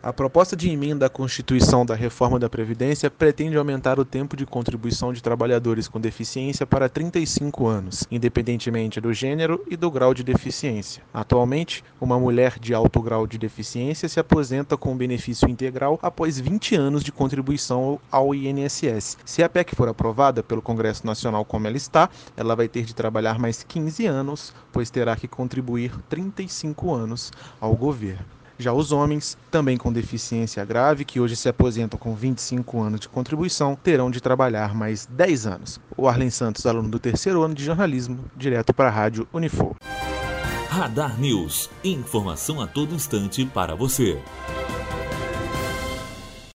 A proposta de emenda à Constituição da Reforma da Previdência pretende aumentar o tempo de contribuição de trabalhadores com deficiência para 35 anos, independentemente do gênero e do grau de deficiência. Atualmente, uma mulher de alto grau de deficiência se aposenta com benefício integral após 20 anos de contribuição ao INSS. Se a PEC for aprovada pelo Congresso Nacional como ela está, ela vai ter de trabalhar mais 15 anos, pois terá que contribuir 35 anos ao governo. Já os homens, também com deficiência grave, que hoje se aposentam com 25 anos de contribuição, terão de trabalhar mais 10 anos. O Arlen Santos, aluno do terceiro ano de jornalismo, direto para a Rádio Unifor. Radar News. Informação a todo instante para você.